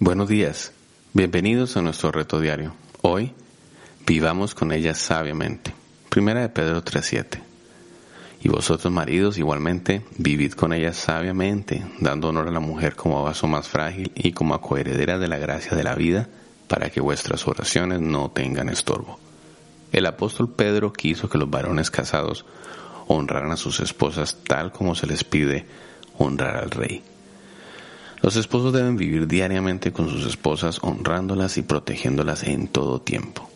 Buenos días, bienvenidos a nuestro reto diario. Hoy, vivamos con ella sabiamente. Primera de Pedro 3.7. Y vosotros maridos igualmente, vivid con ella sabiamente, dando honor a la mujer como vaso más frágil y como coheredera de la gracia de la vida, para que vuestras oraciones no tengan estorbo. El apóstol Pedro quiso que los varones casados honraran a sus esposas tal como se les pide honrar al rey. Los esposos deben vivir diariamente con sus esposas honrándolas y protegiéndolas en todo tiempo.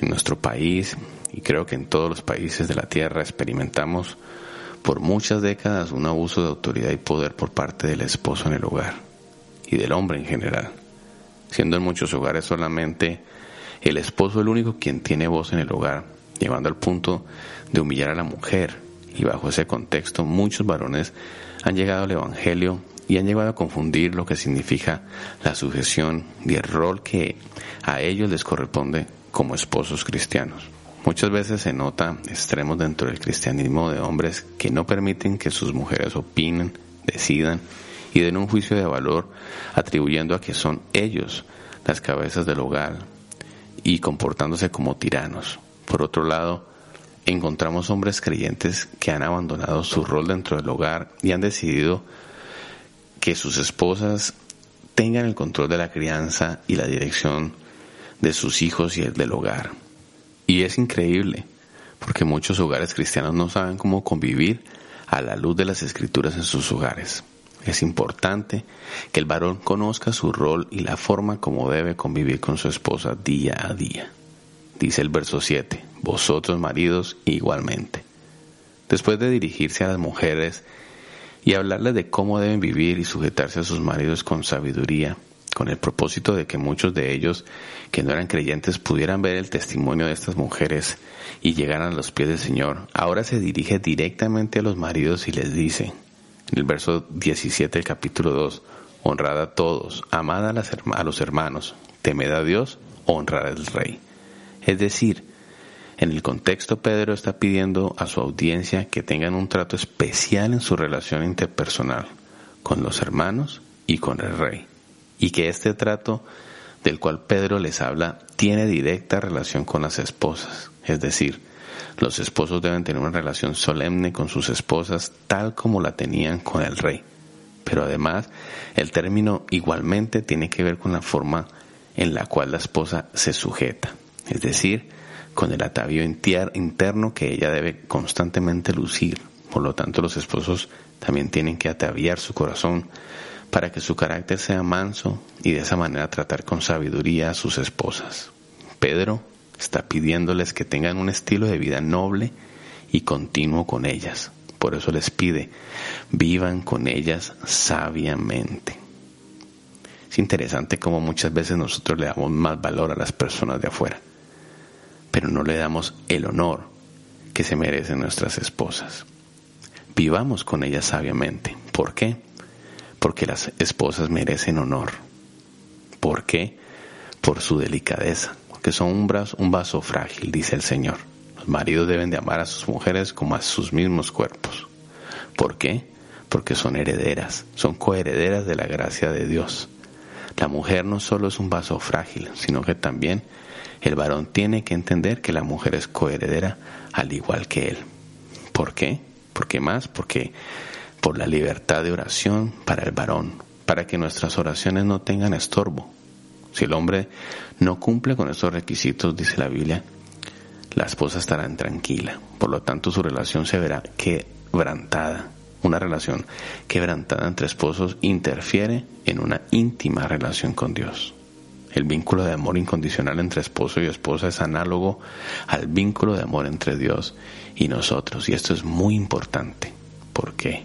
En nuestro país, y creo que en todos los países de la Tierra, experimentamos por muchas décadas un abuso de autoridad y poder por parte del esposo en el hogar y del hombre en general, siendo en muchos hogares solamente el esposo el único quien tiene voz en el hogar, llevando al punto de humillar a la mujer. Y bajo ese contexto muchos varones han llegado al Evangelio y han llegado a confundir lo que significa la sujeción y el rol que a ellos les corresponde como esposos cristianos. Muchas veces se nota extremos dentro del cristianismo de hombres que no permiten que sus mujeres opinen, decidan y den un juicio de valor atribuyendo a que son ellos las cabezas del hogar y comportándose como tiranos. Por otro lado, encontramos hombres creyentes que han abandonado su rol dentro del hogar y han decidido que sus esposas tengan el control de la crianza y la dirección de sus hijos y el del hogar. Y es increíble, porque muchos hogares cristianos no saben cómo convivir a la luz de las escrituras en sus hogares. Es importante que el varón conozca su rol y la forma como debe convivir con su esposa día a día. Dice el verso 7, vosotros maridos igualmente. Después de dirigirse a las mujeres y hablarles de cómo deben vivir y sujetarse a sus maridos con sabiduría, con el propósito de que muchos de ellos que no eran creyentes pudieran ver el testimonio de estas mujeres y llegaran a los pies del Señor. Ahora se dirige directamente a los maridos y les dice, en el verso 17 del capítulo 2, honrad a todos, amad a, a los hermanos, temed a Dios, honrad al Rey. Es decir, en el contexto, Pedro está pidiendo a su audiencia que tengan un trato especial en su relación interpersonal con los hermanos y con el rey, y que este trato del cual Pedro les habla tiene directa relación con las esposas, es decir, los esposos deben tener una relación solemne con sus esposas tal como la tenían con el rey. Pero además, el término igualmente tiene que ver con la forma en la cual la esposa se sujeta, es decir, con el atavío interno que ella debe constantemente lucir. Por lo tanto, los esposos también tienen que ataviar su corazón para que su carácter sea manso y de esa manera tratar con sabiduría a sus esposas. Pedro está pidiéndoles que tengan un estilo de vida noble y continuo con ellas. Por eso les pide, vivan con ellas sabiamente. Es interesante cómo muchas veces nosotros le damos más valor a las personas de afuera pero no le damos el honor que se merecen nuestras esposas. Vivamos con ellas sabiamente. ¿Por qué? Porque las esposas merecen honor. ¿Por qué? Por su delicadeza, porque son un un vaso frágil, dice el Señor. Los maridos deben de amar a sus mujeres como a sus mismos cuerpos. ¿Por qué? Porque son herederas, son coherederas de la gracia de Dios. La mujer no solo es un vaso frágil, sino que también el varón tiene que entender que la mujer es coheredera al igual que él. ¿Por qué? ¿Por qué más? Porque por la libertad de oración para el varón, para que nuestras oraciones no tengan estorbo. Si el hombre no cumple con estos requisitos, dice la Biblia, la esposa estará tranquila. Por lo tanto, su relación se verá quebrantada. Una relación quebrantada entre esposos interfiere en una íntima relación con Dios. El vínculo de amor incondicional entre esposo y esposa es análogo al vínculo de amor entre Dios y nosotros. Y esto es muy importante. ¿Por qué?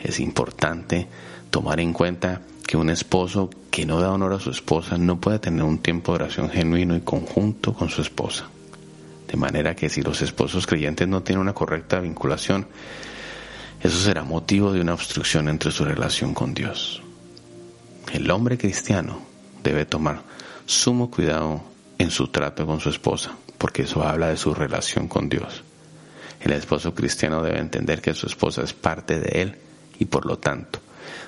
Es importante tomar en cuenta que un esposo que no da honor a su esposa no puede tener un tiempo de oración genuino y conjunto con su esposa. De manera que si los esposos creyentes no tienen una correcta vinculación, eso será motivo de una obstrucción entre su relación con Dios. El hombre cristiano debe tomar sumo cuidado en su trato con su esposa, porque eso habla de su relación con Dios. El esposo cristiano debe entender que su esposa es parte de él y por lo tanto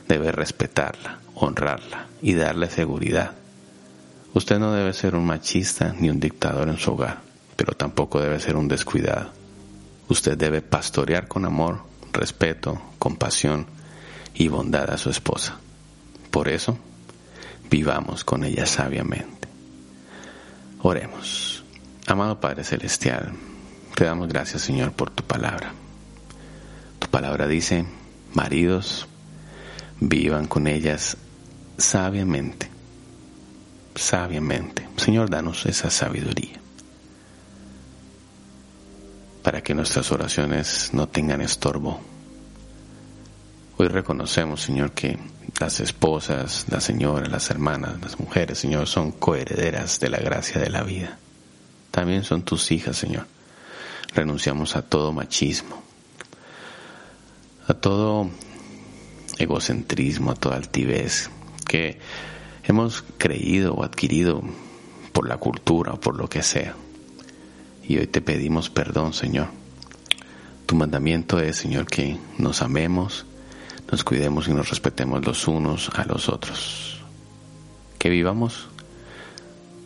debe respetarla, honrarla y darle seguridad. Usted no debe ser un machista ni un dictador en su hogar, pero tampoco debe ser un descuidado. Usted debe pastorear con amor, respeto, compasión y bondad a su esposa. Por eso, vivamos con ella sabiamente. Oremos. Amado Padre Celestial, te damos gracias Señor por tu palabra. Tu palabra dice, maridos, vivan con ellas sabiamente, sabiamente. Señor, danos esa sabiduría para que nuestras oraciones no tengan estorbo. Hoy reconocemos, Señor, que las esposas, las señoras, las hermanas, las mujeres, Señor, son coherederas de la gracia de la vida. También son tus hijas, Señor. Renunciamos a todo machismo, a todo egocentrismo, a toda altivez que hemos creído o adquirido por la cultura o por lo que sea. Y hoy te pedimos perdón, Señor. Tu mandamiento es, Señor, que nos amemos, nos cuidemos y nos respetemos los unos a los otros. Que vivamos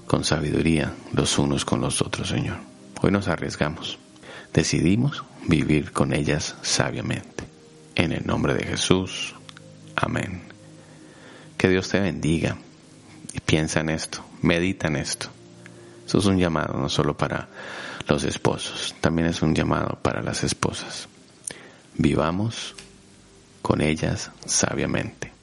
con sabiduría los unos con los otros, Señor. Hoy nos arriesgamos. Decidimos vivir con ellas sabiamente. En el nombre de Jesús. Amén. Que Dios te bendiga y piensa en esto, medita en esto. Eso es un llamado no solo para los esposos, también es un llamado para las esposas. Vivamos con ellas sabiamente.